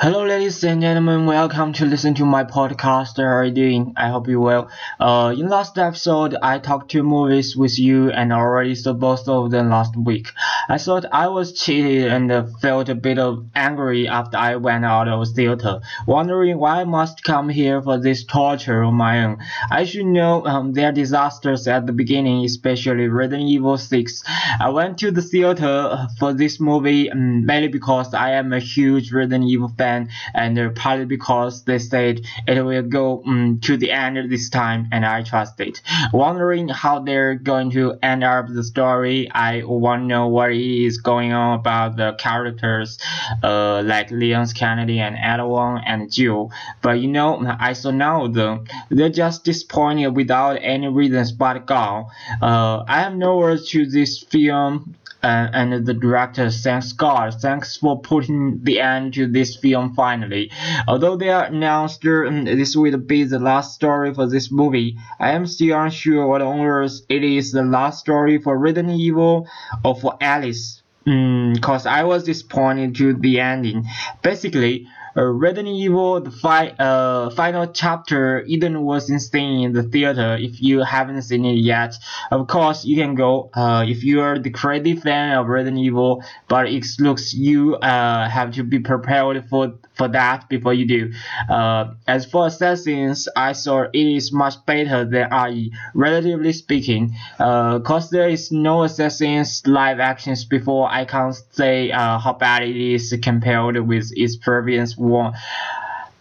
Hello, ladies and gentlemen. Welcome to listen to my podcast. How are you doing? I hope you well. Uh, in last episode, I talked two movies with you and already saw both of them last week. I thought I was cheated and uh, felt a bit of angry after I went out of theater, wondering why I must come here for this torture on my own. I should know um, their disasters at the beginning, especially Resident Evil 6. I went to the theater for this movie um, mainly because I am a huge Resident Evil fan fan, and uh, partly because they said it will go um, to the end this time, and I trust it. Wondering how they're going to end up the story, I want to know what is going on about the characters, uh, like Leon S. Kennedy and Edwin and Jill. But you know, I saw know though, they're just disappointed without any reasons but God. Uh, I have no words to this film uh, and the director thanks God, thanks for putting the end to this film finally. Although they announced um, this will be the last story for this movie, I am still unsure whether it is the last story for Resident Evil or for Alice. Because mm, I was disappointed to the ending. Basically, uh, Resident Evil the fi- uh, final chapter Eden was insane in the theater if you haven't seen it yet. Of course you can go uh, if you are the crazy fan of Resident Evil but it looks you uh, have to be prepared for for that before you do. Uh, as for Assassins, I saw it is much better than RE, relatively speaking. Uh, cause there is no Assassins live actions before, I can't say uh, how bad it is compared with its previous one.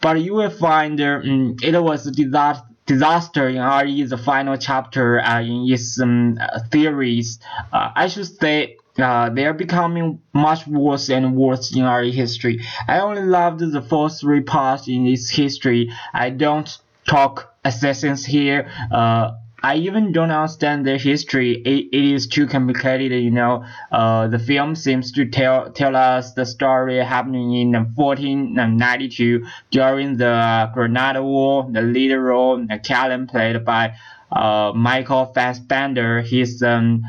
But you will find um, it was a disaster disaster in RE the final chapter uh, in its um, theories. Uh, I should say uh, they are becoming much worse and worse in our history. I only loved the first three parts in its history. I don't talk assassins here. Uh, I even don't understand the history. It, it is too complicated, you know. Uh, the film seems to tell tell us the story happening in 1492 during the Granada War. The leader role, Callan, played by uh, Michael Fassbender. He's um,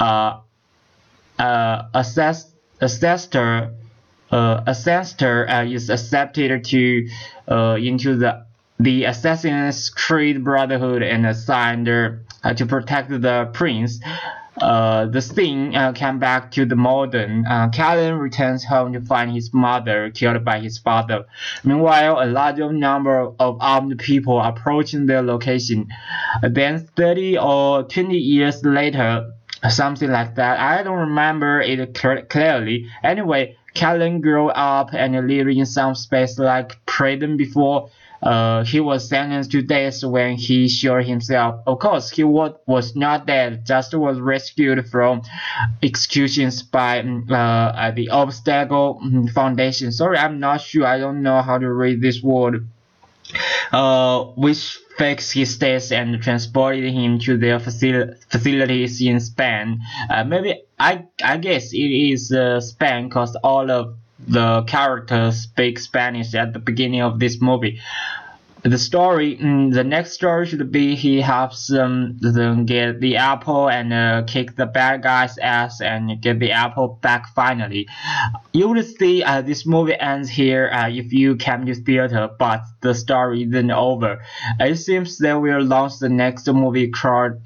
uh, uh, assess, assessor uh, ancestor uh, is accepted to uh, into the the Assassin's Creed Brotherhood and assigned uh, to protect the prince. Uh, the scene uh, came back to the modern. Uh, Callan returns home to find his mother killed by his father. Meanwhile, a large number of armed people approaching their location. Then, 30 or 20 years later, something like that. I don't remember it clearly. Anyway, Callan grew up and lived in some space like prison before. Uh, he was sentenced to death when he shot himself. Of course, he was, not dead, just was rescued from executions by mm, uh, the Obstacle mm, Foundation. Sorry, I'm not sure. I don't know how to read this word. Uh, which fixed his death and transported him to their facil facilities in Spain. Uh, maybe I I guess it is uh, Spain because all of the characters speak Spanish at the beginning of this movie the story, mm, the next story should be he helps them, them get the apple and uh, kick the bad guy's ass and get the apple back finally. You would see uh, this movie ends here uh, if you came to theater, but the story isn't over. It seems they will launch the next movie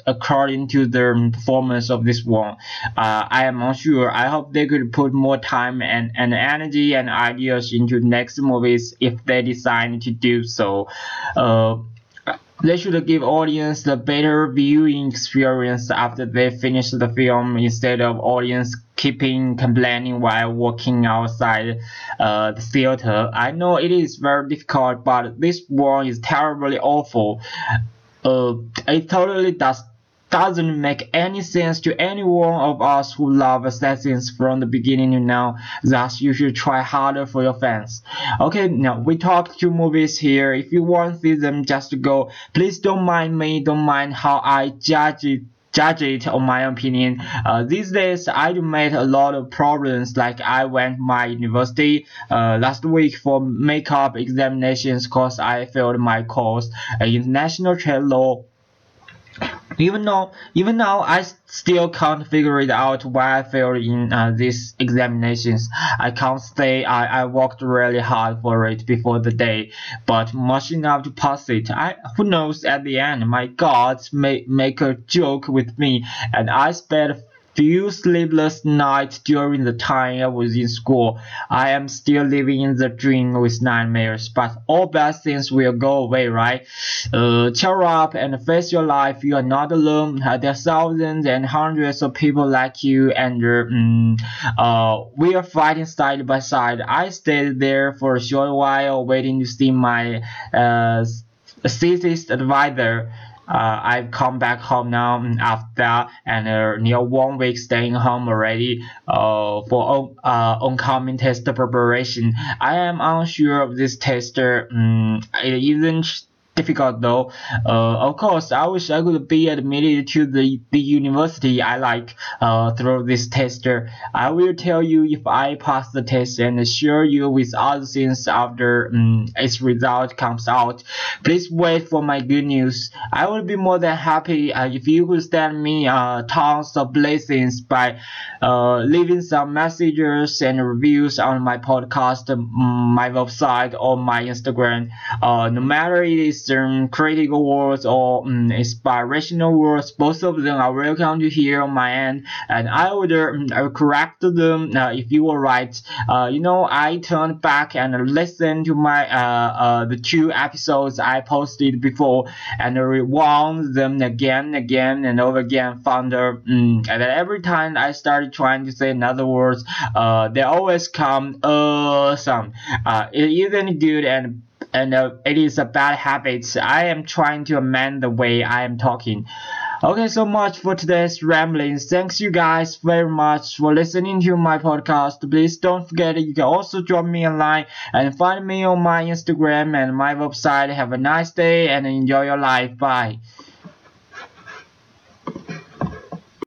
according to the performance of this one. Uh, I am unsure. I hope they could put more time and, and energy and ideas into next movies if they decide to do so. Uh, they should give audience the better viewing experience after they finish the film instead of audience keeping complaining while walking outside uh, the theater. I know it is very difficult, but this one is terribly awful. Uh, it totally does doesn't make any sense to any one of us who love Assassins from the beginning to now. Thus, you should try harder for your fans. Okay, now we talked two movies here. If you want to see them, just go. Please don't mind me. Don't mind how I judge it judge it on my opinion. Uh, these days, I do make a lot of problems. Like I went my university uh, last week for makeup examinations because I failed my course, international trade law even though even now I still can't figure it out why I failed in uh, these examinations. I can't say I, I worked really hard for it before the day, but much enough to pass it. I who knows at the end my gods may make a joke with me and I spent few sleepless nights during the time I was in school. I am still living in the dream with nightmares, but all bad things will go away, right? Uh, cheer up and face your life. You are not alone. Uh, there are thousands and hundreds of people like you, and um, uh, we are fighting side by side. I stayed there for a short while, waiting to see my uh, thesis advisor. Uh, I've come back home now after and uh, near one week staying home already uh, for uh, oncoming test preparation. I am unsure of this tester. Um, it isn't difficult though. Uh, of course, I wish I could be admitted to the, the university I like uh, through this tester. I will tell you if I pass the test and share you with other things after um, its result comes out. Please wait for my good news. I would be more than happy uh, if you could send me uh, tons of blessings by uh, leaving some messages and reviews on my podcast, um, my website, or my Instagram. Uh, no matter it is some critical words or um, inspirational words. Both of them are welcome to hear on my end, and I would um, correct them uh, if you were right. Uh, you know, I turned back and listened to my uh, uh the two episodes I posted before and rewound them again, and again, and over again. Found um, and every time I started trying to say another words, uh, they always come. Uh, it isn't good and and uh, it is a bad habit. I am trying to amend the way I am talking. Okay, so much for today's ramblings. Thanks you guys very much for listening to my podcast. Please don't forget you can also drop me a line and find me on my Instagram and my website. Have a nice day and enjoy your life. Bye.